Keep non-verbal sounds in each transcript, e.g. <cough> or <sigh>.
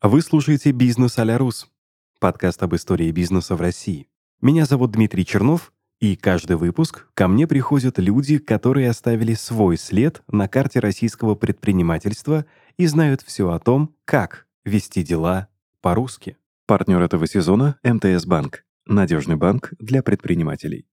Вы слушаете «Бизнес а Рус» — подкаст об истории бизнеса в России. Меня зовут Дмитрий Чернов, и каждый выпуск ко мне приходят люди, которые оставили свой след на карте российского предпринимательства и знают все о том, как вести дела по-русски. Партнер этого сезона — МТС Банк. Надежный банк для предпринимателей.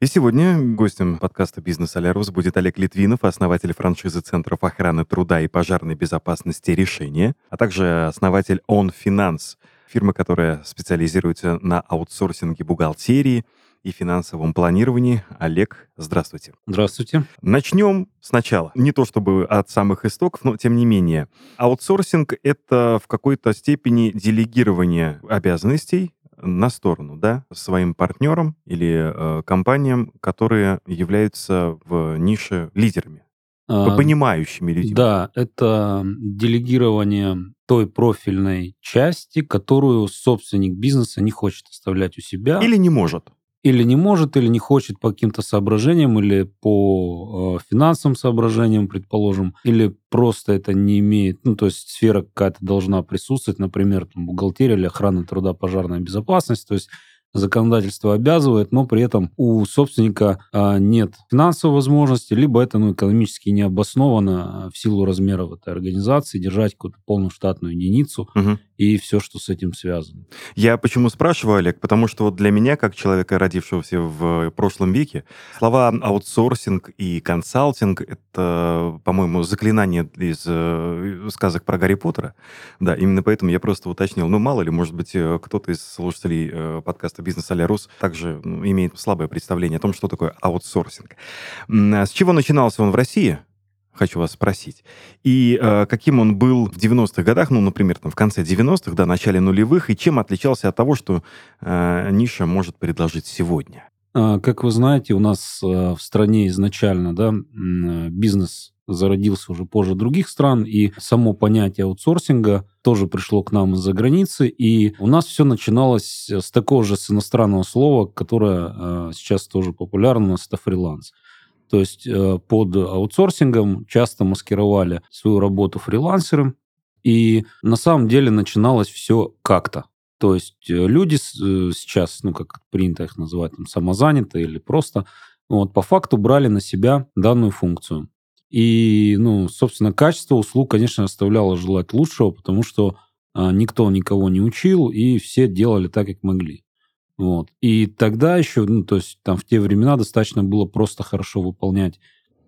И сегодня гостем подкаста «Бизнес а-ля рус» будет Олег Литвинов, основатель франшизы Центров охраны труда и пожарной безопасности «Решение», а также основатель «Он Финанс», фирма, которая специализируется на аутсорсинге бухгалтерии и финансовом планировании. Олег, здравствуйте. Здравствуйте. Начнем сначала. Не то чтобы от самых истоков, но тем не менее. Аутсорсинг — это в какой-то степени делегирование обязанностей на сторону, да, своим партнерам или э, компаниям, которые являются в нише лидерами, а, понимающими людьми. Да, это делегирование той профильной части, которую собственник бизнеса не хочет оставлять у себя. Или не может или не может, или не хочет по каким-то соображениям, или по э, финансовым соображениям, предположим, или просто это не имеет, ну, то есть сфера какая-то должна присутствовать, например, там, бухгалтерия или охрана труда, пожарная безопасность, то есть законодательство обязывает, но при этом у собственника а, нет финансовой возможности, либо это ну, экономически не обосновано а, в силу размеров этой организации держать какую-то полную штатную единицу угу. И все, что с этим связано. Я почему спрашиваю, Олег? Потому что вот для меня, как человека, родившегося в прошлом веке, слова аутсорсинг и консалтинг — это, по-моему, заклинание из э, сказок про Гарри Поттера. Да, именно поэтому я просто уточнил. Ну, мало ли, может быть, э, кто-то из слушателей э, подкаста подкаста «Бизнес а Рус» также ну, имеет слабое представление о том, что такое аутсорсинг. А с чего начинался он в России? Хочу вас спросить. И э, каким он был в 90-х годах, ну, например, там, в конце 90-х, да, начале нулевых, и чем отличался от того, что э, ниша может предложить сегодня? А, как вы знаете, у нас э, в стране изначально да, бизнес зародился уже позже других стран, и само понятие аутсорсинга тоже пришло к нам из-за границы, и у нас все начиналось с такого же с иностранного слова, которое э, сейчас тоже популярно, у нас это фриланс. То есть э, под аутсорсингом часто маскировали свою работу фрилансером, и на самом деле начиналось все как-то. То есть э, люди э, сейчас, ну, как принято их называть, там, самозанятые или просто, вот, по факту брали на себя данную функцию. И, ну, собственно, качество услуг, конечно, оставляло желать лучшего, потому что а, никто никого не учил, и все делали так, как могли. Вот. И тогда еще, ну, то есть там в те времена достаточно было просто хорошо выполнять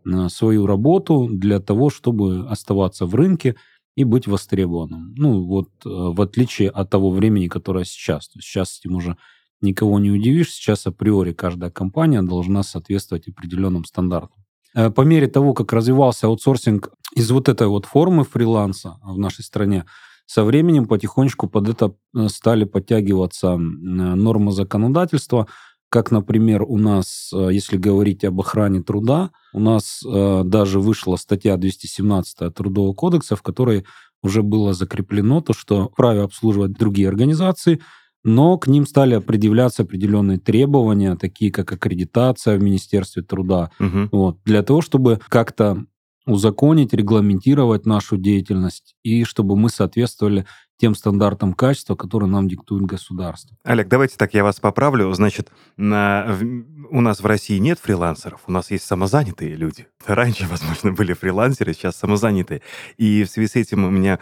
а, свою работу для того, чтобы оставаться в рынке и быть востребованным. Ну, вот а, в отличие от того времени, которое сейчас. То есть сейчас этим уже никого не удивишь. Сейчас априори каждая компания должна соответствовать определенным стандартам. Э, по мере того, как развивался аутсорсинг из вот этой вот формы фриланса в нашей стране, со временем потихонечку под это э, стали подтягиваться нормы законодательства, как, например, у нас, э, если говорить об охране труда, у нас даже вышла статья 217 Трудового кодекса, в которой уже было закреплено то, что вправе обслуживать другие организации – но к ним стали предъявляться определенные требования, такие как аккредитация в Министерстве труда, угу. вот, для того, чтобы как-то узаконить, регламентировать нашу деятельность и чтобы мы соответствовали тем стандартам качества, которые нам диктует государство. Олег, давайте так я вас поправлю. Значит, на, в, у нас в России нет фрилансеров, у нас есть самозанятые люди. Раньше, возможно, были фрилансеры, сейчас самозанятые. И в связи с этим у меня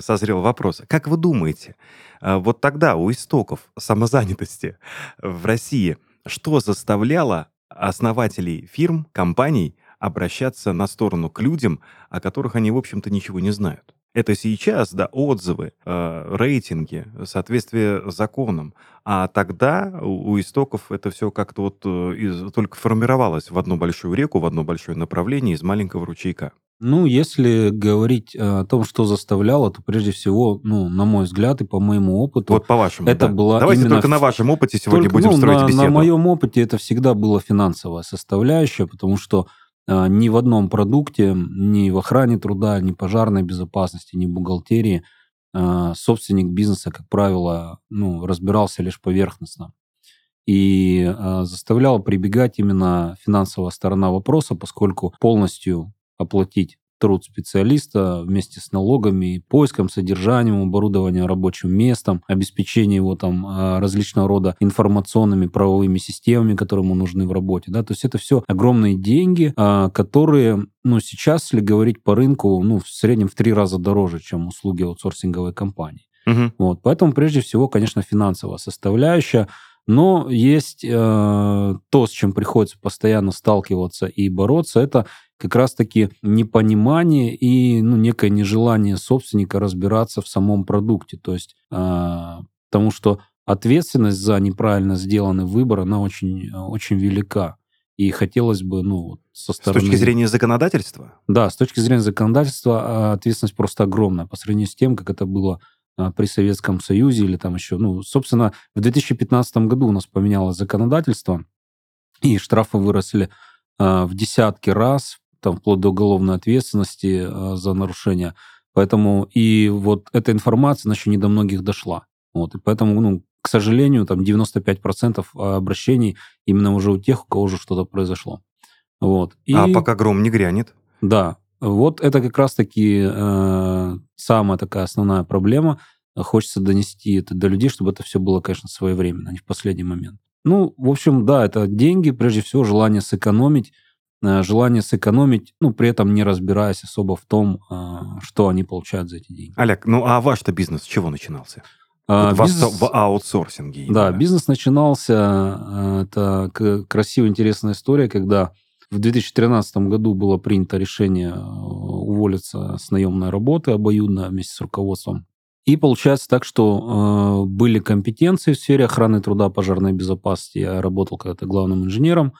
созрел вопрос. Как вы думаете, а, вот тогда у истоков самозанятости в России что заставляло основателей фирм, компаний обращаться на сторону к людям, о которых они, в общем-то, ничего не знают. Это сейчас, да, отзывы, э, рейтинги, соответствие законам. А тогда у, у истоков это все как-то вот э, из, только формировалось в одну большую реку, в одно большое направление из маленького ручейка. Ну, если говорить о том, что заставляло, то прежде всего, ну, на мой взгляд и по моему опыту, вот по вашему, это да. была Давайте именно... только на вашем опыте сегодня только, будем ну, строить на, беседу. На моем опыте это всегда была финансовая составляющая, потому что ни в одном продукте, ни в охране труда, ни пожарной безопасности, ни бухгалтерии а, собственник бизнеса, как правило, ну, разбирался лишь поверхностно. И э, заставлял прибегать именно финансовая сторона вопроса, поскольку полностью оплатить труд специалиста вместе с налогами, поиском, содержанием, оборудованием рабочим местом, обеспечением его там а, различного рода информационными правовыми системами, которые ему нужны в работе. Да? То есть это все огромные деньги, а, которые ну, сейчас, если говорить по рынку, ну, в среднем в три раза дороже, чем услуги аутсорсинговой компании. Угу. Вот, поэтому прежде всего, конечно, финансовая составляющая. Но есть э, то, с чем приходится постоянно сталкиваться и бороться, это как раз-таки непонимание и ну, некое нежелание собственника разбираться в самом продукте. То есть, э, потому что ответственность за неправильно сделанный выбор, она очень, очень велика. И хотелось бы, ну, со стороны... С точки зрения законодательства? Да, с точки зрения законодательства а, ответственность просто огромная по сравнению с тем, как это было а, при Советском Союзе или там еще, ну, собственно, в 2015 году у нас поменялось законодательство, и штрафы выросли в десятки раз, там, вплоть до уголовной ответственности э, за нарушение. Поэтому и вот эта информация, она еще не до многих дошла. Вот, и поэтому, ну, к сожалению, там 95% обращений именно уже у тех, у кого уже что-то произошло. Вот. И, а пока гром не грянет? Да. Вот это как раз-таки э, самая такая основная проблема. Хочется донести это до людей, чтобы это все было, конечно, своевременно, а не в последний момент. Ну, в общем, да, это деньги, прежде всего, желание сэкономить, желание сэкономить, ну, при этом не разбираясь особо в том, э, что они получают за эти деньги. Олег, ну а ваш-то бизнес с чего начинался? А, вот бизнес, в аутсорсинге. Именно. Да, бизнес начинался, э, это красивая, интересная история, когда в 2013 году было принято решение э, уволиться с наемной работы обоюдно вместе с руководством. И получается так, что э, были компетенции в сфере охраны труда, пожарной безопасности. Я работал когда-то главным инженером,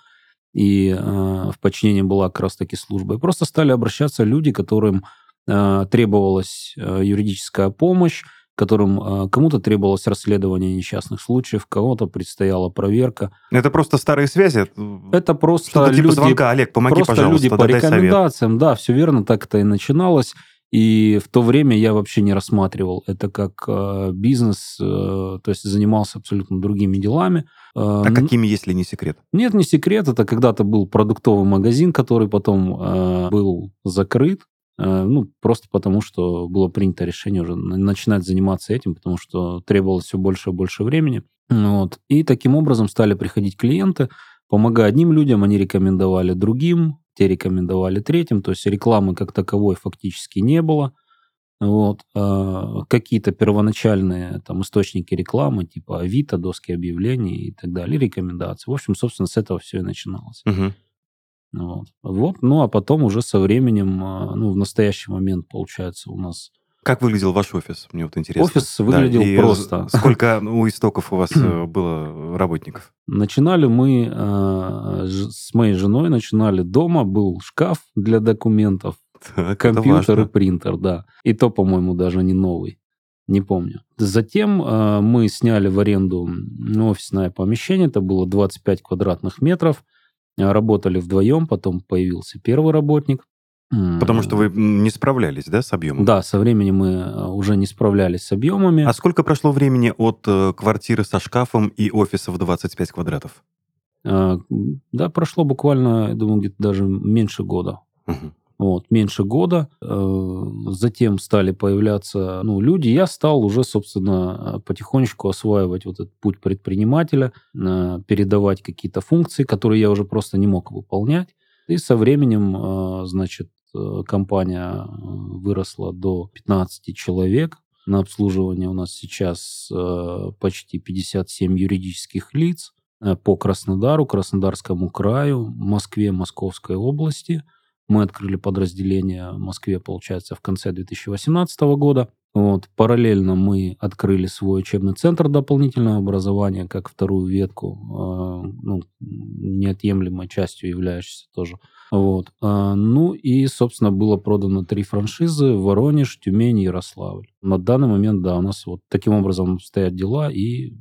и э, в подчинении была как раз-таки служба. И просто стали обращаться люди, которым э, требовалась э, юридическая помощь, которым кому-то требовалось расследование несчастных случаев, кого-то предстояла проверка. Это просто старые связи? Это просто типа люди, звонка, Олег, помоги, просто пожалуйста, люди по рекомендациям, совет. да, все верно, так это и начиналось. И в то время я вообще не рассматривал это как э, бизнес, э, то есть занимался абсолютно другими делами. Э, а какими, если не секрет? Нет, не секрет. Это когда-то был продуктовый магазин, который потом э, был закрыт. Э, ну, просто потому, что было принято решение уже начинать заниматься этим, потому что требовалось все больше и больше времени. Вот. И таким образом стали приходить клиенты, помогая одним людям, они рекомендовали другим, те рекомендовали третьим, то есть рекламы как таковой фактически не было. Вот. А какие-то первоначальные там, источники рекламы, типа Авито, доски объявлений и так далее, рекомендации. В общем, собственно, с этого все и начиналось. Угу. Вот. вот. Ну, а потом уже со временем, а, ну, в настоящий момент, получается, у нас... Как выглядел ваш офис? Мне вот интересно. Офис выглядел да, просто. Сколько <laughs> у истоков у вас э, было работников? Начинали мы э, с моей женой, начинали дома, был шкаф для документов, так, компьютер и принтер, да. И то, по-моему, даже не новый. Не помню. Затем э, мы сняли в аренду офисное помещение, это было 25 квадратных метров. Работали вдвоем, потом появился первый работник. Потому что вы не справлялись, да, с объемом? Да, со временем мы э, уже не справлялись с объемами. А сколько прошло времени от э, квартиры со шкафом и офиса в 25 квадратов? Да, прошло буквально, я думаю, где-то даже меньше года. Угу. Вот, меньше года. Э, затем стали появляться ну, люди. Я стал уже, собственно, потихонечку осваивать вот этот путь предпринимателя, э, передавать какие-то функции, которые я уже просто не мог выполнять. И со временем, э, значит, компания выросла до 15 человек. На обслуживание у нас сейчас почти 57 юридических лиц по Краснодару, Краснодарскому краю, Москве, Московской области – мы открыли подразделение в Москве, получается, в конце 2018 года. Вот. Параллельно мы открыли свой учебный центр дополнительного образования, как вторую ветку, э, ну, неотъемлемой частью являющейся тоже. Вот. Э, ну и, собственно, было продано три франшизы – Воронеж, Тюмень и Ярославль. На данный момент, да, у нас вот таким образом стоят дела, и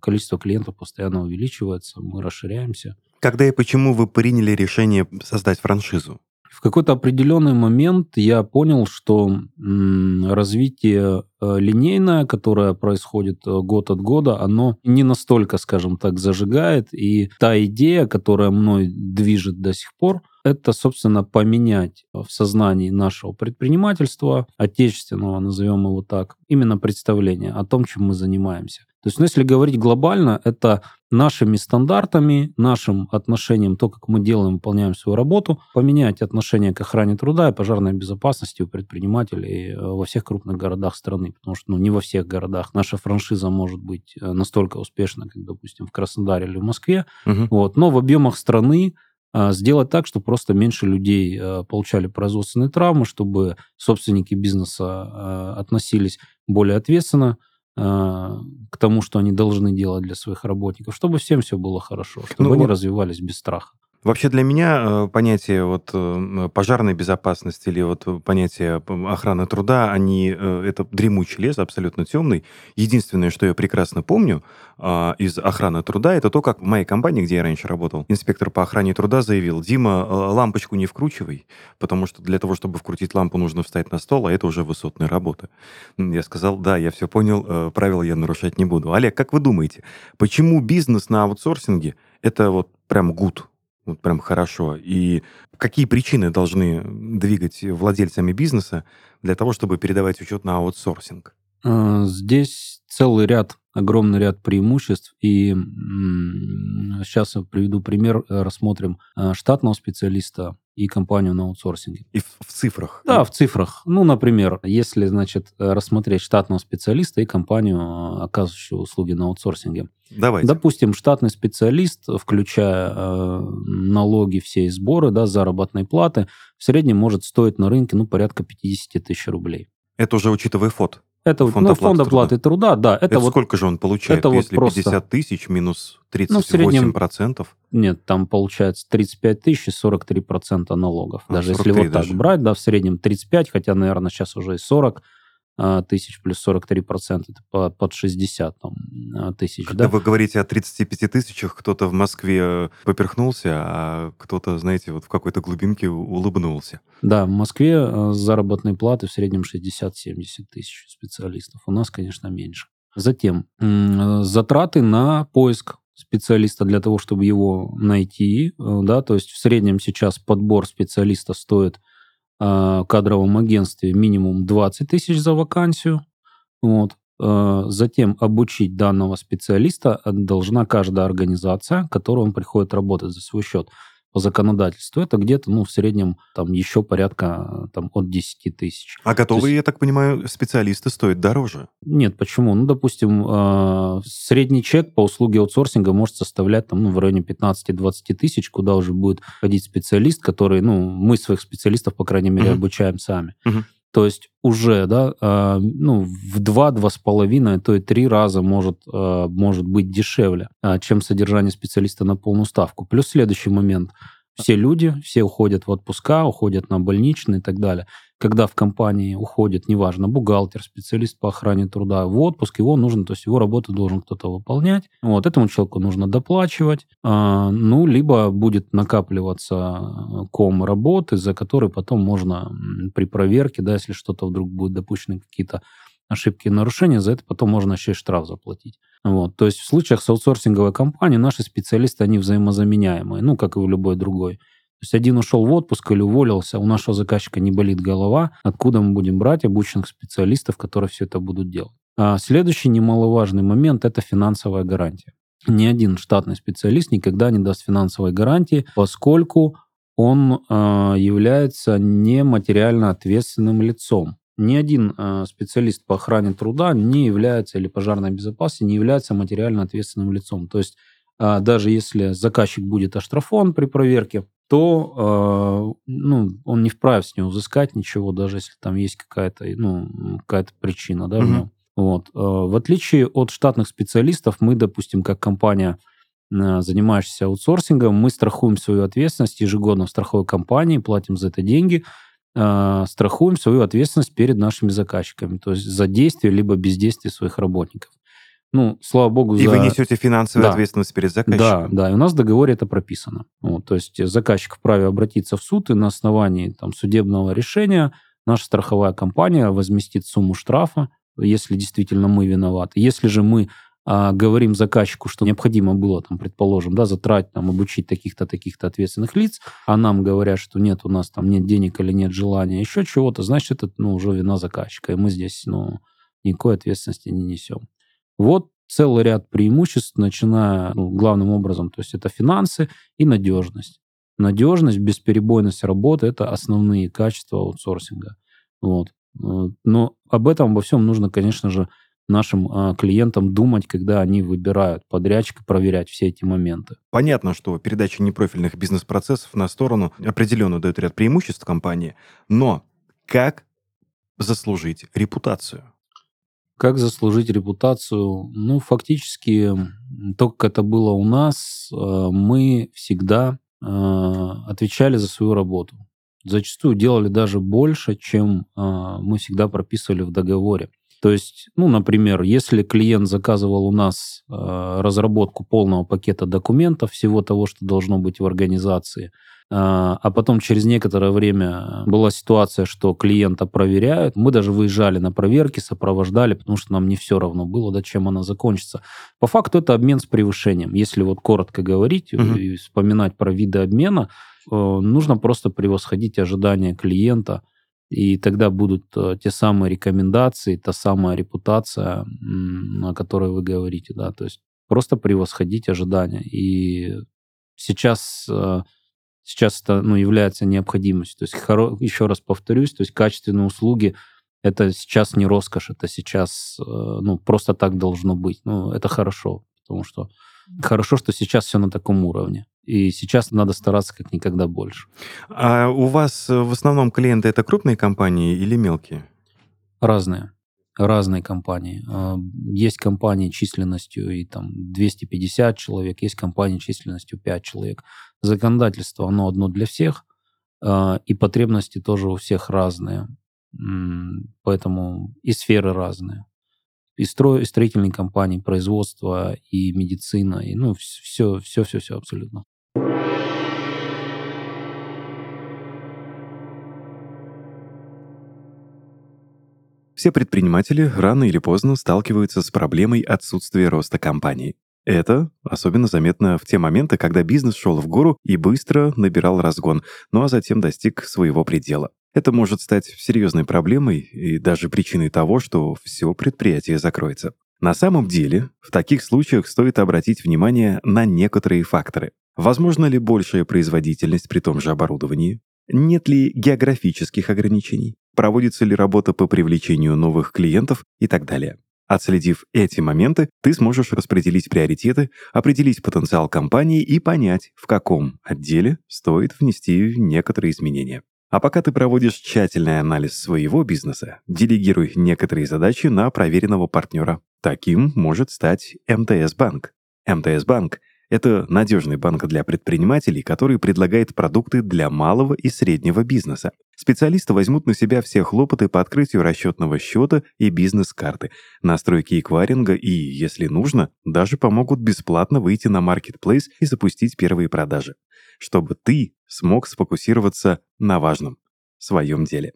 количество клиентов постоянно увеличивается, мы расширяемся. Когда и почему вы приняли решение создать франшизу? В какой-то определенный момент я понял, что развитие э, линейное, которое происходит э, год от года, оно не настолько, скажем так, зажигает. И та идея, которая мной движет до сих пор, это, собственно, поменять в сознании нашего предпринимательства, отечественного, назовем его так, именно представление о том, чем мы занимаемся. То есть, ну, если говорить глобально, это нашими стандартами, нашим отношением, то, как мы делаем, выполняем свою работу, поменять отношение к охране труда и пожарной безопасности у предпринимателей э, во всех крупных городах страны. Потому что ну, не во всех городах наша франшиза может быть э, настолько успешна, как, допустим, в Краснодаре или в Москве. Угу. Вот. Но в объемах страны а, сделать так, чтобы просто меньше людей получали производственные травмы, чтобы собственники бизнеса относились более ответственно к тому, что они должны делать для своих работников, чтобы всем все было хорошо, чтобы ну, они вот... развивались без страха. Вообще для меня э, понятие вот э, пожарной безопасности или вот понятие охраны труда, они э, это дремучий лес, абсолютно темный. Единственное, что я прекрасно помню а, из охраны труда, это то, как в моей компании, где я раньше работал, инспектор по охране труда заявил, Дима, лампочку не вкручивай, потому что для того, чтобы вкрутить лампу, нужно встать на стол, а это уже высотная работа. Я сказал, да, я все понял, правила я нарушать не буду. Олег, как вы думаете, почему бизнес на аутсорсинге это вот прям гуд? Вот прям хорошо. И какие причины должны двигать владельцами бизнеса для того, чтобы передавать учет на аутсорсинг? А, здесь целый ряд, огромный ряд преимуществ. И сейчас я приведу пример, э, рассмотрим э, штатного специалиста и компанию на аутсорсинге. И в, в цифрах? Да, в цифрах. Ну, например, если, значит, рассмотреть штатного специалиста и компанию, оказывающую услуги на аутсорсинге. Давайте. Допустим, штатный специалист, включая э, налоги, все сборы, да, заработной платы, в среднем может стоить на рынке, ну, порядка 50 тысяч рублей. Это уже учитывая ФОД? Это фонд, ну, фонд оплаты труда. труда, да. Это, это вот, сколько же он получает, это если вот 50 тысяч минус 38%? Ну, в среднем, процентов? Нет, там получается 35 тысяч и 43 процента налогов. А, даже если вот даже. так брать, да, в среднем 35, хотя, наверное, сейчас уже и 40 а, тысяч плюс 43 процентов, это под 60 там, а, тысяч. Когда да? вы говорите о 35 тысячах, кто-то в Москве э, поперхнулся, а кто-то, знаете, вот в какой-то глубинке улыбнулся. Да, в Москве э, заработные платы в среднем 60-70 тысяч специалистов. У нас, конечно, меньше. Затем э, затраты на поиск специалиста для того, чтобы его найти, да, то есть в среднем сейчас подбор специалиста стоит Э, кадровом агентстве минимум 20 тысяч за вакансию. Вот. Э, затем обучить данного специалиста должна каждая организация, которую он приходит работать за свой счет по законодательству, это где-то, ну, в среднем, там, еще порядка, там, от 10 тысяч. А готовые, есть... я так понимаю, специалисты стоят дороже? Нет, почему? Ну, допустим, э, средний чек по услуге аутсорсинга может составлять, там, ну, в районе 15-20 тысяч, куда уже будет ходить специалист, который, ну, мы своих специалистов, по крайней мере, uh-huh. обучаем сами. Uh-huh. То есть уже, да, э, ну, в два, два с половиной, то и три раза может, э, может быть дешевле, э, чем содержание специалиста на полную ставку. Плюс следующий момент. Все люди, все уходят в отпуска, уходят на больничные и так далее когда в компании уходит, неважно, бухгалтер, специалист по охране труда в отпуск, его нужно, то есть его работу должен кто-то выполнять. Вот этому человеку нужно доплачивать, а, ну, либо будет накапливаться э, ком работы, за который потом можно при проверке, да, если что-то вдруг будет допущены какие-то ошибки и нарушения, за это потом можно еще и штраф заплатить. Вот. То есть в случаях с аутсорсинговой компанией наши специалисты, они взаимозаменяемые, ну, как и в любой другой. То есть один ушел в отпуск или уволился, у нашего заказчика не болит голова, откуда мы будем брать обученных специалистов, которые все это будут делать. А следующий немаловажный момент – это финансовая гарантия. Ни один штатный специалист никогда не даст финансовой гарантии, поскольку он э, является нематериально ответственным лицом. Ни один э, специалист по охране труда не является, или пожарной безопасности, не является материально ответственным лицом. То есть даже если заказчик будет оштрафован при проверке, то э, ну, он не вправе с него взыскать ничего, даже если там есть какая-то ну, какая причина да, mm-hmm. в нем. Вот. Э, в отличие от штатных специалистов, мы, допустим, как компания, э, занимающаяся аутсорсингом, мы страхуем свою ответственность ежегодно в страховой компании, платим за это деньги, э, страхуем свою ответственность перед нашими заказчиками, то есть за действие либо бездействие своих работников. Ну, слава богу, И за... вы несете финансовую Да. ответственность перед Да, заказчиком. да, и у нас в договоре это прописано. Вот, то есть заказчик вправе обратиться в суд, и на основании там, судебного решения наша страховая компания возместит сумму штрафа, если действительно мы виноваты. Если же мы а, говорим заказчику, что необходимо было, там, предположим, да, затратить, там, обучить таких-то, таких-то ответственных лиц, а нам говорят, что нет, у нас там нет денег или нет желания, еще чего-то, значит, это ну, уже вина заказчика, и мы здесь ну, никакой ответственности не несем. Вот целый ряд преимуществ, начиная ну, главным образом, то есть это финансы и надежность. Надежность, бесперебойность работы – это основные качества аутсорсинга. Вот. Но об этом, обо всем нужно, конечно же, нашим а, клиентам думать, когда они выбирают подрядчика, проверять все эти моменты. Понятно, что передача непрофильных бизнес-процессов на сторону определенно дает ряд преимуществ компании, но как заслужить репутацию? Как заслужить репутацию? Ну, фактически, то, как это было у нас, э, мы всегда э, отвечали за свою работу. Зачастую делали даже больше, чем э, мы всегда прописывали в договоре. То есть, ну, например, если клиент заказывал у нас разработку полного пакета документов, всего того, что должно быть в организации, а а потом через некоторое время была ситуация, что клиента проверяют. Мы даже выезжали на проверки, сопровождали, потому что нам не все равно было, да, чем она закончится. По факту это обмен с превышением. Если вот коротко говорить Мгм. и вспоминать про виды обмена, э, нужно просто превосходить ожидания клиента, и тогда будут э, те самые рекомендации, та самая репутация, о которой вы говорите, да, то есть просто превосходить ожидания. И сейчас э, сейчас это ну, является необходимостью. То есть, хоро- еще раз повторюсь, то есть качественные услуги это сейчас не роскошь, это сейчас э, ну, просто так должно быть. Ну, это хорошо, потому что хорошо, что сейчас все на таком уровне. И сейчас надо стараться как никогда больше. А у вас э, в основном клиенты это крупные компании или мелкие? Разные. Разные компании. А, Есть компании численностью и там 250 человек, есть компании численностью 5 человек. Законодательство, оно одно для всех, а, и потребности тоже у всех разные. Поэтому и сферы разные. И, строй, и строительные компании, производство, и медицина, и ну, все, все, все, все абсолютно. Все предприниматели рано или поздно сталкиваются с проблемой отсутствия роста компании. Это особенно заметно в те моменты, когда бизнес шел в гору и быстро набирал разгон, ну а затем достиг своего предела. Это может стать серьезной проблемой и даже причиной того, что все предприятие закроется. На самом деле, в таких случаях стоит обратить внимание на некоторые факторы. Возможно ли большая производительность при том же оборудовании? Нет ли географических ограничений? Проводится ли работа по привлечению новых клиентов и так далее? Отследив эти моменты, ты сможешь распределить приоритеты, определить потенциал компании и понять, в каком отделе стоит внести некоторые изменения. А пока ты проводишь тщательный анализ своего бизнеса, делегируй некоторые задачи на проверенного партнера. Таким может стать МТС Банк. Это надежный банк для предпринимателей, который предлагает продукты для малого и среднего бизнеса. Специалисты возьмут на себя все хлопоты по открытию расчетного счета и бизнес-карты, настройки эквайринга и, если нужно, даже помогут бесплатно выйти на маркетплейс и запустить первые продажи, чтобы ты смог сфокусироваться на важном — своем деле.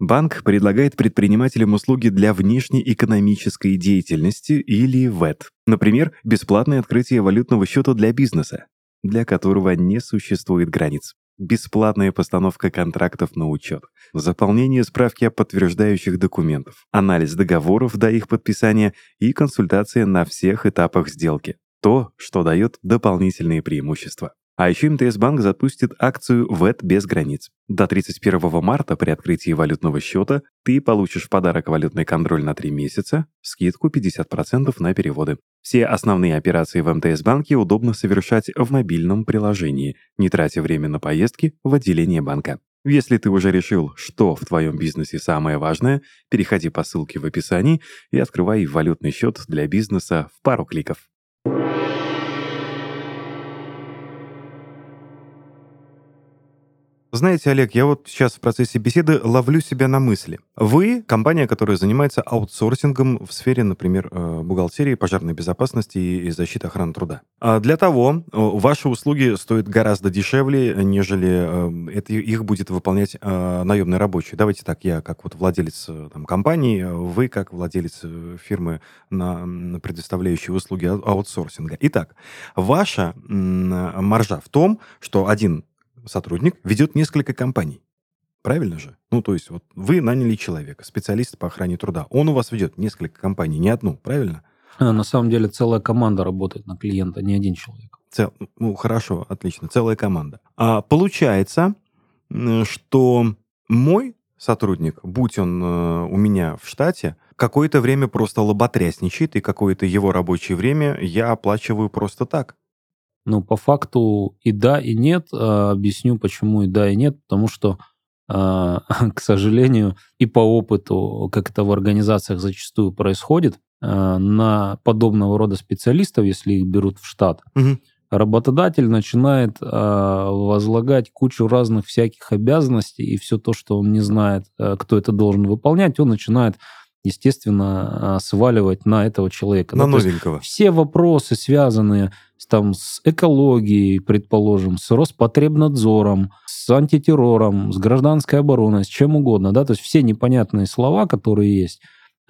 Банк предлагает предпринимателям услуги для внешнеэкономической деятельности или ВЭД. Например, бесплатное открытие валютного счета для бизнеса, для которого не существует границ. Бесплатная постановка контрактов на учет, заполнение справки о подтверждающих документов, анализ договоров до их подписания и консультация на всех этапах сделки. То, что дает дополнительные преимущества. А еще МТС Банк запустит акцию «ВЭТ без границ». До 31 марта при открытии валютного счета ты получишь в подарок валютный контроль на 3 месяца, скидку 50% на переводы. Все основные операции в МТС Банке удобно совершать в мобильном приложении, не тратя время на поездки в отделение банка. Если ты уже решил, что в твоем бизнесе самое важное, переходи по ссылке в описании и открывай валютный счет для бизнеса в пару кликов. Знаете, Олег, я вот сейчас в процессе беседы ловлю себя на мысли. Вы компания, которая занимается аутсорсингом в сфере, например, э, бухгалтерии, пожарной безопасности и защиты охраны труда. А для того ваши услуги стоят гораздо дешевле, нежели это, их будет выполнять наемный рабочий. Давайте так, я как вот владелец там, компании, вы как владелец фирмы, на, предоставляющей услуги аутсорсинга. Итак, ваша маржа в том, что один сотрудник ведет несколько компаний. Правильно же? Ну, то есть, вот вы наняли человека, специалиста по охране труда. Он у вас ведет несколько компаний, не одну, правильно? А, на самом деле целая команда работает на клиента, не один человек. Цел... Ну, хорошо, отлично, целая команда. А получается, что мой сотрудник, будь он э, у меня в штате, какое-то время просто лоботрясничает, и какое-то его рабочее время я оплачиваю просто так. Ну, по факту и да, и нет. А, объясню, почему и да, и нет. Потому что, а, <laughs> к сожалению, и по опыту, как это в организациях зачастую происходит, а, на подобного рода специалистов, если их берут в штат, угу. работодатель начинает возлагать кучу разных всяких обязанностей, и все то, что он не знает, кто это должен выполнять, он начинает естественно, сваливать на этого человека. На да, новенького. Все вопросы, связанные там, с экологией, предположим, с Роспотребнадзором, с антитеррором, с гражданской обороной, с чем угодно, да, то есть все непонятные слова, которые есть,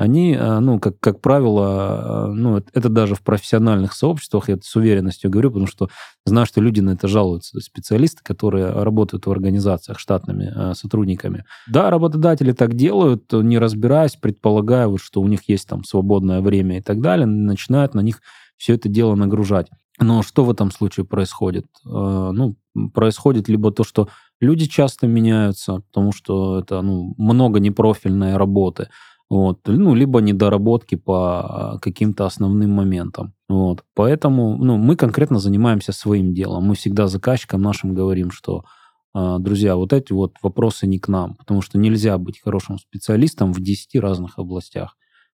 они, э, ну, как, как правило, э, ну, это даже в профессиональных сообществах, я это с уверенностью говорю, потому что знаю, что люди на это жалуются, специалисты, которые работают в организациях штатными э, сотрудниками. Да, работодатели так делают, не разбираясь, предполагая, вот, что у них есть там свободное время и так далее, начинают на них все это дело нагружать. Но что в этом случае происходит? Э, ну, происходит либо то, что люди часто меняются, потому что это ну, много непрофильной работы, вот, ну, либо недоработки по каким-то основным моментам. Вот. Поэтому ну, мы конкретно занимаемся своим делом. Мы всегда заказчикам нашим говорим, что э, друзья, вот эти вот вопросы не к нам, потому что нельзя быть хорошим специалистом в 10 разных областях.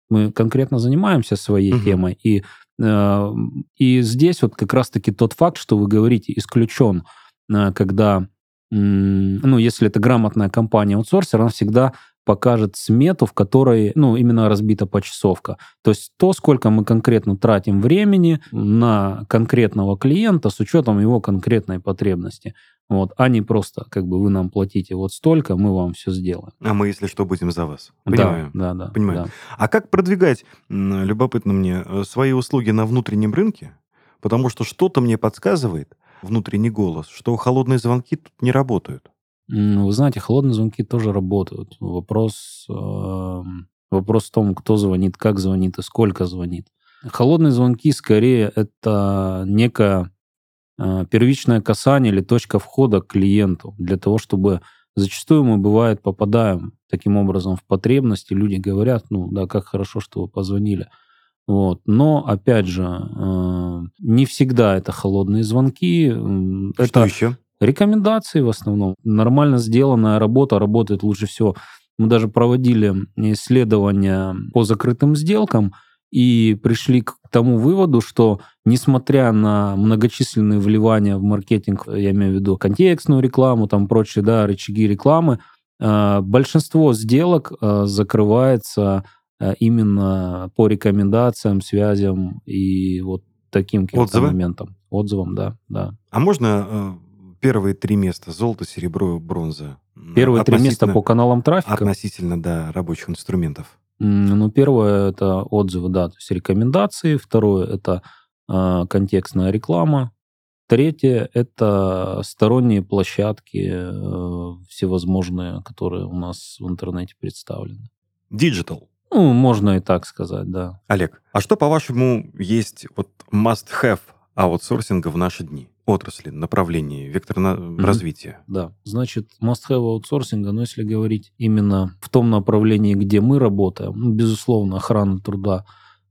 Мы конкретно занимаемся своей угу. темой, и Э, и здесь вот как раз-таки тот факт, что вы говорите, исключен, э, когда, ну, если это грамотная компания аутсорсер, она всегда покажет смету, в которой, ну, именно разбита почасовка. То есть то, сколько мы конкретно тратим времени на конкретного клиента с учетом его конкретной потребности. Вот, а не просто, как бы, вы нам платите вот столько, мы вам все сделаем. А мы, если что, будем за вас. Понимаю. Да, да, да. Понимаю. Да. А как продвигать, любопытно мне, э, свои услуги на внутреннем рынке? Потому что что-то мне подсказывает, внутренний голос, что холодные звонки тут не работают. Вы знаете, холодные звонки тоже работают. Вопрос, э, вопрос в том, кто звонит, как звонит и сколько звонит. Холодные звонки скорее это некая первичное касание или точка входа к клиенту для того, чтобы зачастую мы, бывает, попадаем таким образом в потребности, люди говорят, ну да, как хорошо, что вы позвонили. Вот. Но, опять же, э, не всегда это холодные звонки. Что это еще? Рекомендации в основном. Нормально сделанная работа работает лучше всего. Мы даже проводили исследования по закрытым сделкам – и пришли к тому выводу, что несмотря на многочисленные вливания в маркетинг, я имею в виду контекстную рекламу, там прочие, да, рычаги рекламы, э, большинство сделок э, закрывается э, именно по рекомендациям, связям и вот таким каким-то моментам. Отзывам, да, да. А можно первые три места золото, серебро, бронза? Первые три места по каналам трафика? Относительно, да, рабочих инструментов. Ну, первое это отзывы, да, то есть рекомендации. Второе это э, контекстная реклама. Третье это сторонние площадки э, всевозможные, которые у нас в интернете представлены. Digital. Ну, можно и так сказать, да. Олег, а что, по-вашему, есть вот must-have аутсорсинга в наши дни? Отрасли, направлении, вектор на... mm-hmm. развития. Да, значит, must-have аутсорсинга, но если говорить именно в том направлении, где мы работаем, ну, безусловно, охрана труда,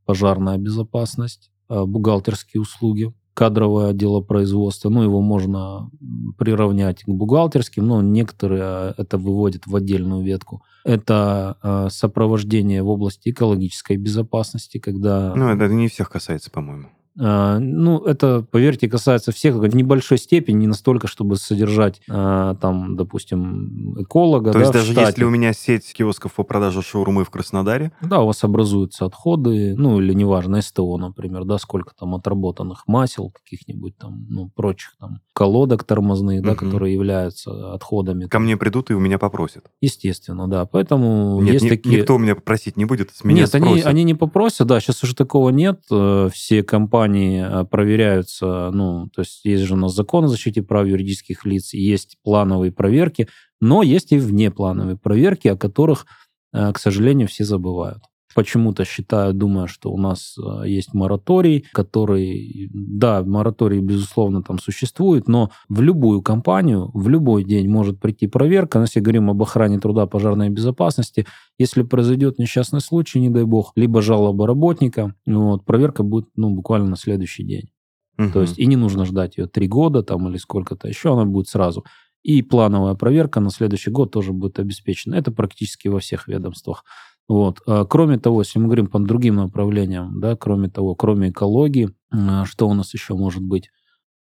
пожарная безопасность, а, бухгалтерские услуги, кадровое дело производства, ну, его можно приравнять к бухгалтерским, но некоторые а, это выводят в отдельную ветку. Это э, сопровождение в области экологической безопасности, когда... Ну, это не всех касается, по-моему. Э, ну, это, поверьте, касается всех в небольшой степени, не настолько, чтобы содержать, э, там, допустим, эколога. То да, есть даже штате. если у меня сеть киосков по продаже шаурмы в Краснодаре, Да, у вас образуются отходы, ну, или неважно, СТО, например, да, сколько там отработанных масел, каких-нибудь там, ну, прочих там колодок тормозных, да, которые являются отходами. ко мне придут и у меня попросят. Естественно, да. Поэтому Нет, есть ни- такие... никто у меня попросить не будет, с меня нет, они, спросят. они не попросят, да, сейчас уже такого нет. Э, Все компании э, проверяются, ну, то есть есть же у нас закон о защите прав юридических лиц, есть плановые проверки, но есть и внеплановые проверки, о которых, э, к сожалению, все забывают. Почему-то считаю, думаю, что у нас э, есть мораторий, который, да, мораторий, безусловно, там существует, но в любую компанию в любой день может прийти проверка. Но Если говорим об охране труда, пожарной безопасности, если произойдет несчастный случай, не дай бог, либо жалоба работника, вот, проверка будет ну, буквально на следующий день. Мгм. То есть и не нужно ждать ее три года там или сколько-то еще, она будет сразу. И плановая проверка на следующий год тоже будет обеспечена. Это практически во всех ведомствах. Вот. А Кроме того, если мы говорим по другим направлениям, да, кроме того, кроме экологии, м, что у нас еще может быть?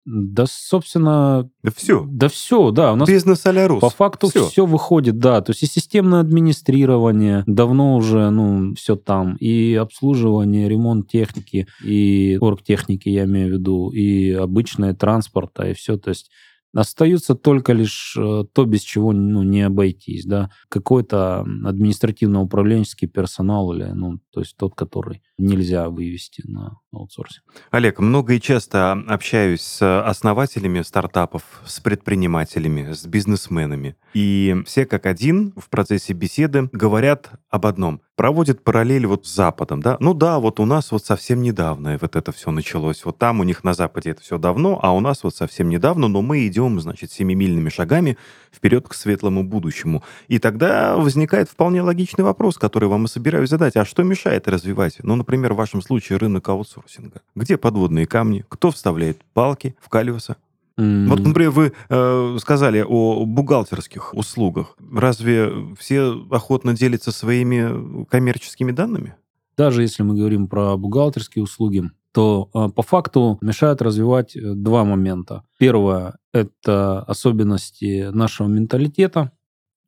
Да, собственно, Да все. да все, да. У нас Бизнес а по факту Всё. все. выходит, да. То есть и системное администрирование давно уже, ну, все там. И обслуживание, ремонт техники, и оргтехники, я имею в виду, и обычное транспорта, и все. То есть остаются только лишь э, то, без чего ну, не обойтись, да. Какой-то административно-управленческий персонал или, ну, то есть тот, который нельзя вывести на аутсорсинг. Олег, много и часто общаюсь с основателями стартапов, с предпринимателями, с бизнесменами. И все как один в процессе беседы говорят об одном. Проводят параллель вот с Западом, да? Ну да, вот у нас вот совсем недавно вот это все началось. Вот там у них на Западе это все давно, а у нас вот совсем недавно, но мы идем, значит, семимильными шагами вперед к светлому будущему. И тогда возникает вполне логичный вопрос, который вам и собираюсь задать. А что мешает развивать? Ну, например, в вашем случае рынок аутсорсинга. Где подводные камни? Кто вставляет палки в колеса? М, Вот, например, вы э, сказали о бухгалтерских услугах. Разве все охотно делятся своими коммерческими данными? даже если мы говорим про бухгалтерские услуги, то э, по факту мешают развивать э, два момента. Первое – это особенности нашего менталитета,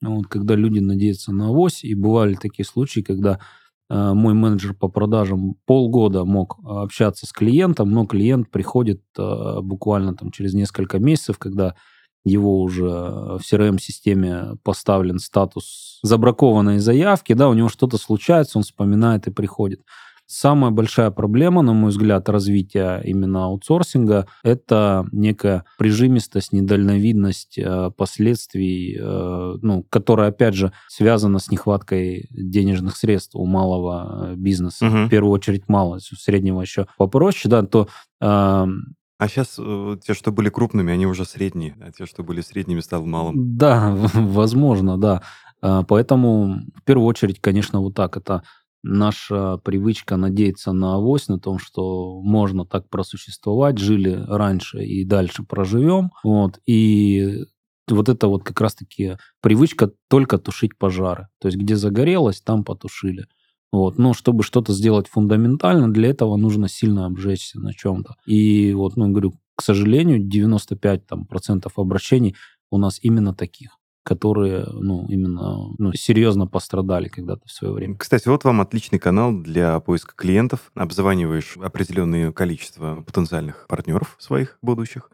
вот, когда люди надеются на авось, и бывали такие случаи, когда мой менеджер по продажам полгода мог общаться с клиентом, но клиент приходит э, буквально там через несколько месяцев, когда его уже в CRM-системе поставлен статус забракованной заявки, да, у него что-то случается, он вспоминает и приходит. Самая большая проблема, на мой взгляд, развития именно аутсорсинга – это некая прижимистость, недальновидность э, последствий, э, ну, которая, опять же, связана с нехваткой денежных средств у малого э, бизнеса. Мгм. В первую очередь малого, у среднего еще попроще, да, то э, А сейчас те, что были крупными, они уже средние, а те, что были средними, стал малым. Да, <laughs> возможно, да. А, Поэтому в первую очередь, конечно, вот так. Это наша привычка надеяться на авось, на том, что можно так просуществовать, жили раньше и дальше проживем. Вот. И вот это вот как раз-таки привычка только тушить пожары. То есть где загорелось, там потушили. Вот. Но чтобы что-то сделать фундаментально, для этого нужно сильно обжечься на чем-то. И вот, ну, говорю, к сожалению, 95 там, процентов обращений у нас именно таких которые, ну, именно, ну, серьезно пострадали когда-то в свое время. Кстати, вот вам отличный канал для поиска клиентов. Обзваниваешь определенное количество потенциальных партнеров своих будущих.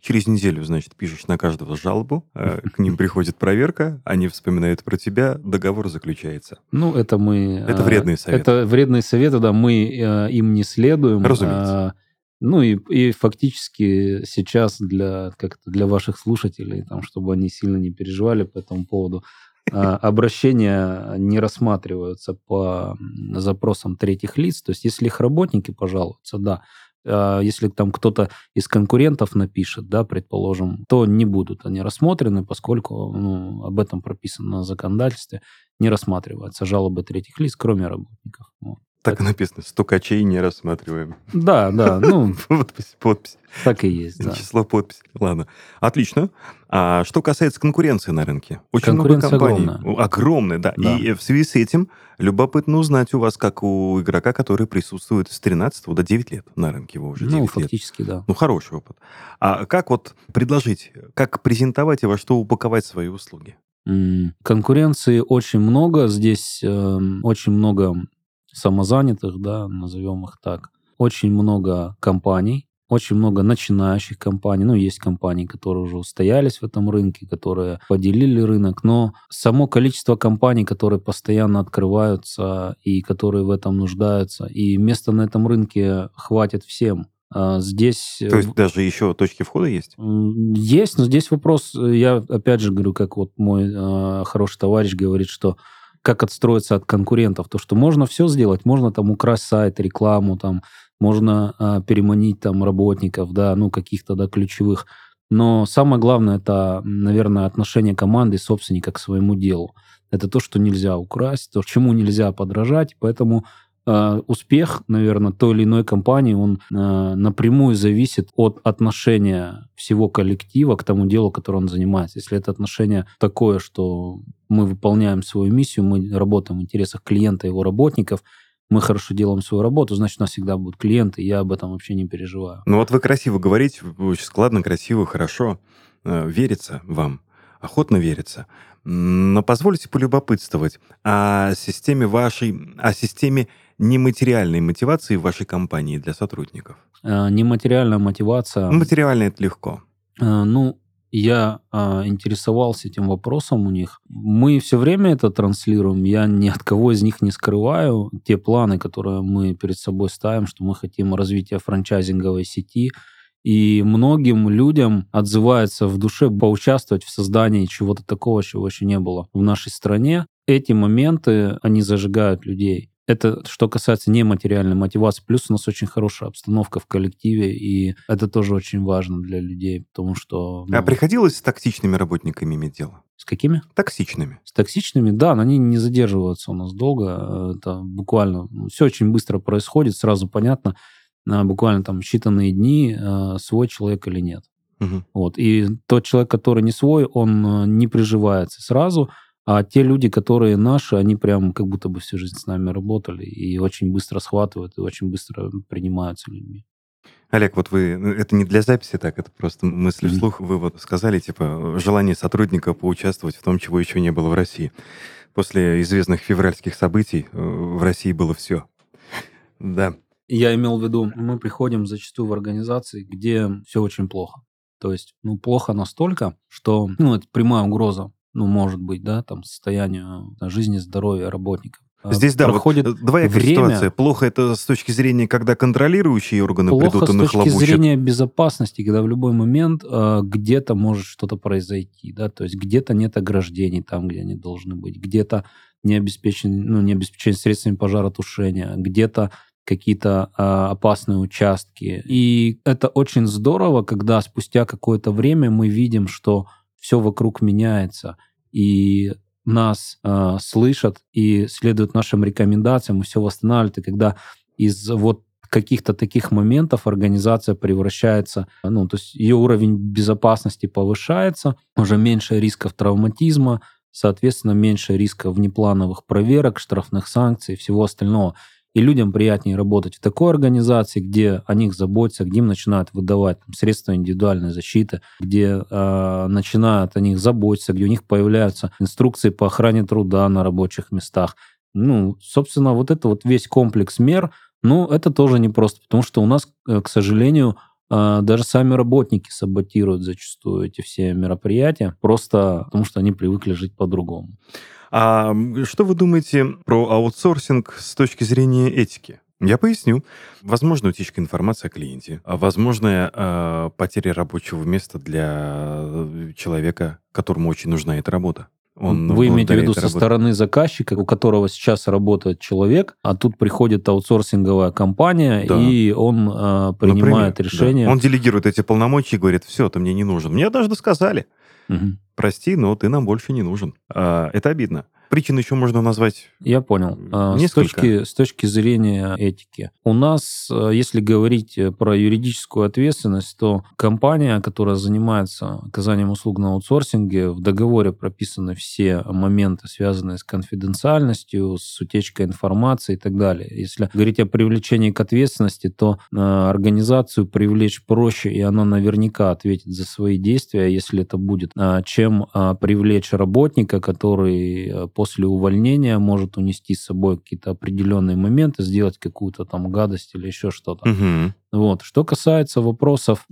Через неделю, значит, пишешь на каждого жалобу, э, к ним <laughs> приходит проверка, они вспоминают про тебя, договор заключается. Ну, это мы... Это э, вредные советы. Это вредные советы, да, мы э, им не следуем. Разумеется. Ну и, и фактически сейчас для, как для ваших слушателей, там, чтобы они сильно не переживали по этому поводу, э, обращения не рассматриваются по запросам третьих лиц. То есть если их работники пожалуются, да, А если там кто-то из конкурентов напишет, да, предположим, то не будут они рассмотрены, поскольку ну, об этом прописано на законодательстве, не рассматриваются жалобы третьих лиц, кроме работников. Вот. Так и написано, стукачей не рассматриваем. Да, да, ну, <laughs> Подпись, подпись. так и есть, да. Число подписей. Ладно. Отлично. А что касается конкуренции на рынке? Очень много компаний. огромная. Огромная, да. Да. И в связи с этим любопытно узнать у вас, как у игрока, который присутствует с 13 до 9 лет на рынке, его уже 9 Ну, лет. фактически, да. Ну, хороший опыт. А как вот предложить, как презентовать и во что упаковать свои услуги? Конкуренции очень много. Здесь эм, очень много самозанятых, да, назовем их так. Очень много компаний, очень много начинающих компаний. Ну, есть компании, которые уже устоялись в этом рынке, которые поделили рынок. Но само количество компаний, которые постоянно открываются и которые в этом нуждаются, и места на этом рынке хватит всем. А Здесь То есть даже еще точки входа есть? Есть, но здесь вопрос, э, я опять же говорю, как вот мой э, хороший товарищ говорит, что как отстроиться от конкурентов, то что можно все сделать, можно там украсть сайт, рекламу, там можно э, переманить там работников, да, ну каких-то да ключевых, но самое главное это, наверное, отношение команды и собственника к своему делу. Это то, что нельзя украсть, то, чему нельзя подражать, поэтому успех, наверное, той или иной компании, он э, напрямую зависит от отношения всего коллектива к тому делу, которым он занимается. Если это отношение такое, что мы выполняем свою миссию, мы работаем в интересах клиента и его работников, мы хорошо делаем свою работу, значит, у нас всегда будут клиенты, я об этом вообще не переживаю. Ну вот вы красиво говорите, очень складно, красиво, хорошо. Э, Верится вам, охотно верится. Но позвольте полюбопытствовать о системе вашей, о системе нематериальной мотивации в вашей компании для сотрудников. Э, Нематериальная мотивация... Материально это легко. Э, Ну, я а, интересовался этим вопросом у них. Мы все время это транслируем. Я ни от кого из них не скрываю те планы, которые мы перед собой ставим, что мы хотим развития франчайзинговой сети. И многим людям отзывается в душе поучаствовать в создании чего-то такого, чего еще не было в нашей стране. Эти моменты, они зажигают людей. Это что касается нематериальной мотивации. Плюс у нас очень хорошая обстановка в коллективе, и это тоже очень важно для людей, потому что... А ну, приходилось с токсичными работниками иметь дело? С какими? Токсичными. С токсичными, да, но они не задерживаются у нас долго. Это буквально все очень быстро происходит, сразу понятно, а, буквально там считанные дни, а, свой человек или нет. Мгм. Вот. И тот человек, который не свой, он э, не приживается сразу, а те люди, которые наши, они прям как будто бы всю жизнь с нами работали и очень быстро схватывают, и очень быстро принимаются людьми. Олег, вот вы, ну, это не для записи так, это просто мысли Мгм. вслух. Вы вот сказали, типа, желание сотрудника поучаствовать в том, чего еще не было в России. После известных февральских событий э, в России было все. Да. Я имел в виду, мы приходим зачастую в организации, где все очень плохо. То есть, ну, плохо настолько, что, ну, это прямая угроза, ну, может быть, да, там, состоянию э, жизни, здоровья работников. А Здесь, да, вот, проходит э, двоякая время- ситуация. Плохо это с точки зрения, когда контролирующие органы плохо придут и с точки нахлобучат. зрения безопасности, когда в любой момент э, где-то может что-то произойти, да, то есть где-то нет ограждений там, где они должны быть, где-то не обеспечен, ну, не обеспечен средствами пожаротушения, где-то какие-то а, опасные участки. И это очень здорово, когда спустя какое-то время мы видим, что все вокруг меняется, и нас а, слышат и следуют нашим рекомендациям, и все восстанавливают. И когда из вот каких-то таких моментов организация превращается, ну, то есть ее уровень безопасности повышается, уже меньше рисков травматизма, соответственно, меньше риска внеплановых проверок, штрафных санкций и всего остального. И людям приятнее работать в такой организации, где о них заботятся, где им начинают выдавать там, средства индивидуальной защиты, где э, начинают о них заботиться, где у них появляются инструкции по охране труда на рабочих местах. Ну, собственно, вот это вот весь комплекс мер, ну, это тоже непросто, потому что у нас, э, к сожалению, э, даже сами работники саботируют зачастую эти все мероприятия, просто потому что они привыкли жить по-другому. А что вы думаете про аутсорсинг с точки зрения этики? Я поясню. Возможно, утечка информации о клиенте, а возможная э, потеря рабочего места для э, человека, которому очень нужна эта работа. Он Вы имеете в виду со работе- стороны заказчика, у которого сейчас работает человек, а тут приходит аутсорсинговая компания, Да. и он э, принимает Например, да. решение. Он делегирует эти полномочия и говорит, все, ты мне не нужен. Мне даже сказали, Мгм. прости, но ты нам больше не нужен. А, это обидно. Причин еще можно назвать Я понял. А, С несколько. точки, с точки зрения этики. У нас, э, если говорить э, про юридическую ответственность, то компания, которая занимается оказанием услуг на аутсорсинге, в договоре прописаны все моменты, связанные с конфиденциальностью, с утечкой информации и так далее. Если говорить о привлечении к ответственности, то э, организацию привлечь проще, и она наверняка ответит за свои действия, если это будет, а, чем а, привлечь работника, который после увольнения может унести с собой какие-то определенные моменты, сделать какую-то там гадость или еще что-то. Мгм. Вот. Что касается вопросов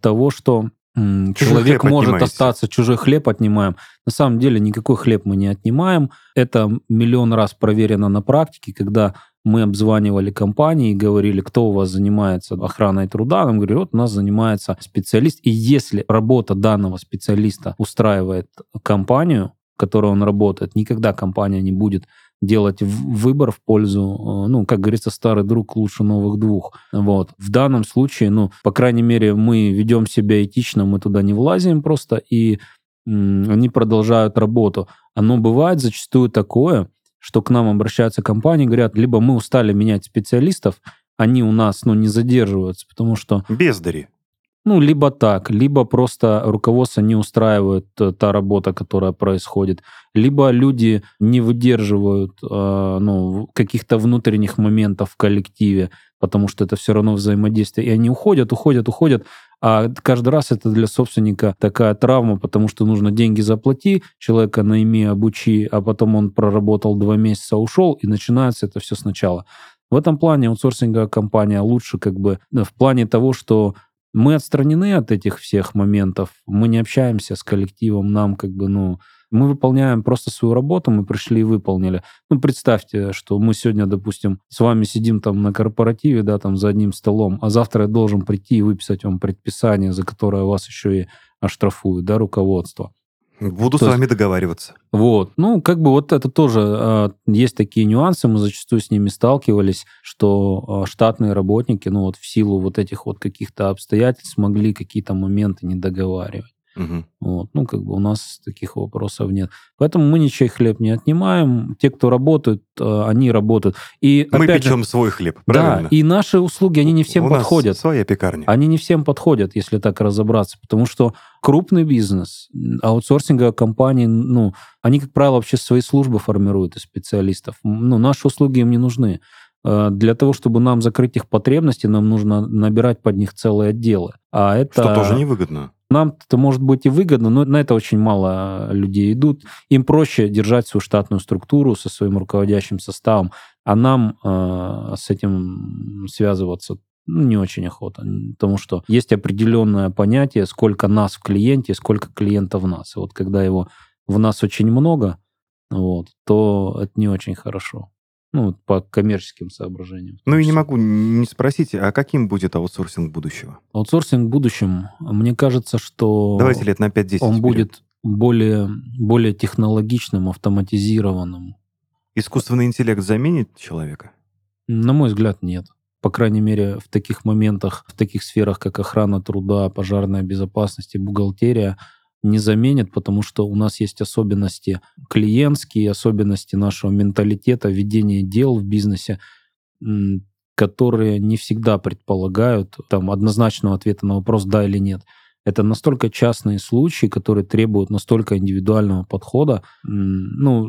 того, что Чужой человек хлеб может отнимаете. остаться, чужой хлеб отнимаем. На самом деле никакой хлеб мы не отнимаем. Это миллион раз проверено на практике, когда мы обзванивали компании и говорили, кто у вас занимается охраной труда. Нам говорили, вот у нас занимается специалист. И если работа данного специалиста устраивает компанию, которой он работает, никогда компания не будет делать выбор в пользу, э, ну, как говорится, старый друг лучше новых двух. Вот. В данном случае, ну, по крайней мере, мы ведем себя этично, мы туда не влазим просто, и они продолжают работу. Оно бывает зачастую такое, что к нам обращаются компании, говорят, либо мы устали менять специалистов, они у нас, ну, не задерживаются, потому что Бездари. Ну, либо так, либо просто руководство не устраивает э, та работа, которая происходит, либо люди не выдерживают э, ну, каких-то внутренних моментов в коллективе, потому что это все равно взаимодействие, и они уходят, уходят, уходят, а каждый раз это для собственника такая травма, потому что нужно деньги заплати, человека найми, обучи, а потом он проработал два месяца, ушел, и начинается это все сначала. В этом плане аутсорсинговая компания лучше как бы э, в плане того, что мы отстранены от этих всех моментов, мы не общаемся с коллективом, нам как бы, ну, мы выполняем просто свою работу, мы пришли и выполнили. Ну, представьте, что мы сегодня, допустим, с вами сидим там на корпоративе, да, там за одним столом, а завтра я должен прийти и выписать вам предписание, за которое вас еще и оштрафуют, да, руководство. Буду То с есть- вами договариваться. Вот. Ну, как бы вот это тоже а, есть такие нюансы, мы зачастую с ними сталкивались, что а, штатные работники, ну вот в силу вот этих вот каких-то обстоятельств могли какие-то моменты не договаривать. Мгм. Вот. Ну, как бы у нас таких вопросов нет. Поэтому мы ничей хлеб не отнимаем. Те, кто работают, а, они работают. И Мы опять же, печем свой хлеб, да, правильно? и наши услуги, они не всем У нас подходят. своя пекарня. Они не всем подходят, если так разобраться, потому что крупный бизнес, аутсорсинговые компании, ну, они, как правило, вообще свои службы формируют из специалистов. Ну, наши услуги им не нужны. Э, Для того, чтобы нам закрыть их потребности, нам нужно набирать под них целые отделы. А это... Что тоже невыгодно. Нам это может быть и выгодно, но на это очень мало людей идут. Им проще держать свою штатную структуру со своим руководящим составом, а нам э, с этим связываться ну, не очень охота, потому что есть определенное понятие, сколько нас в клиенте, сколько клиента в нас. И вот когда его в нас очень много, вот, то это не очень хорошо. Ну, по коммерческим соображениям. Ну и не могу не спросить, а каким будет аутсорсинг будущего? Аутсорсинг в будущем, мне кажется, что... Давайте лет на 5-10 он вперед. будет более, более технологичным, автоматизированным. Искусственный интеллект заменит человека? На мой взгляд, нет. По крайней мере, в таких моментах, в таких сферах, как охрана труда, пожарная безопасность и бухгалтерия, не заменит, потому что у нас есть особенности клиентские, особенности нашего менталитета, ведения дел в бизнесе, которые не всегда предполагают там, однозначного ответа на вопрос «да» или «нет». Это настолько частные случаи, которые требуют настолько индивидуального подхода. Ну,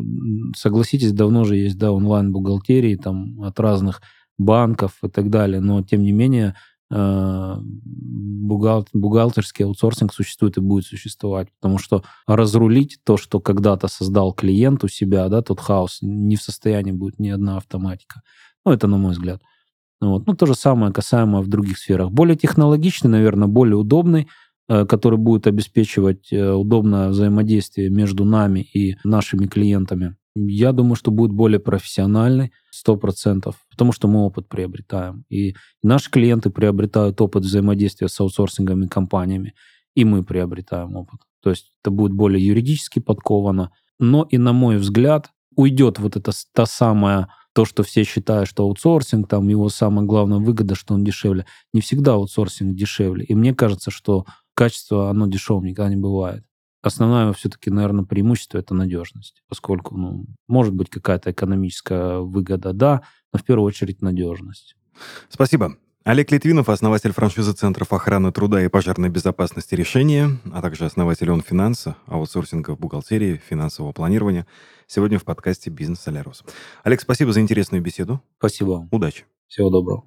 согласитесь, давно же есть да, онлайн-бухгалтерии там, от разных банков и так далее, но тем не менее бухгал- бухгалтерский аутсорсинг существует и будет существовать, потому что разрулить то, что когда-то создал клиент у себя, да, тот хаос, не в состоянии будет ни одна автоматика. Ну, это на мой взгляд. Вот. Ну, то же самое касаемо в других сферах. Более технологичный, наверное, более удобный, э, который будет обеспечивать э, удобное взаимодействие между нами и нашими клиентами. Я думаю, что будет более профессиональный, 100%, потому что мы опыт приобретаем. И наши клиенты приобретают опыт взаимодействия с аутсорсинговыми компаниями, и мы приобретаем опыт. То есть это будет более юридически подковано. Но и, на мой взгляд, уйдет вот это та самая то, что все считают, что аутсорсинг, там его самая главная выгода, что он дешевле. Не всегда аутсорсинг дешевле. И мне кажется, что качество, оно дешевым никогда не бывает. Основное все-таки, наверное, преимущество это надежность, поскольку, ну, может быть какая-то экономическая выгода, да, но в первую очередь надежность. Спасибо. Олег Литвинов, основатель франшизы Центров охраны труда и пожарной безопасности «Решения», а также основатель он финанса, аутсорсинга в бухгалтерии, финансового планирования. Сегодня в подкасте «Бизнес Солярус». Олег, спасибо за интересную беседу. Спасибо. Удачи. Всего доброго.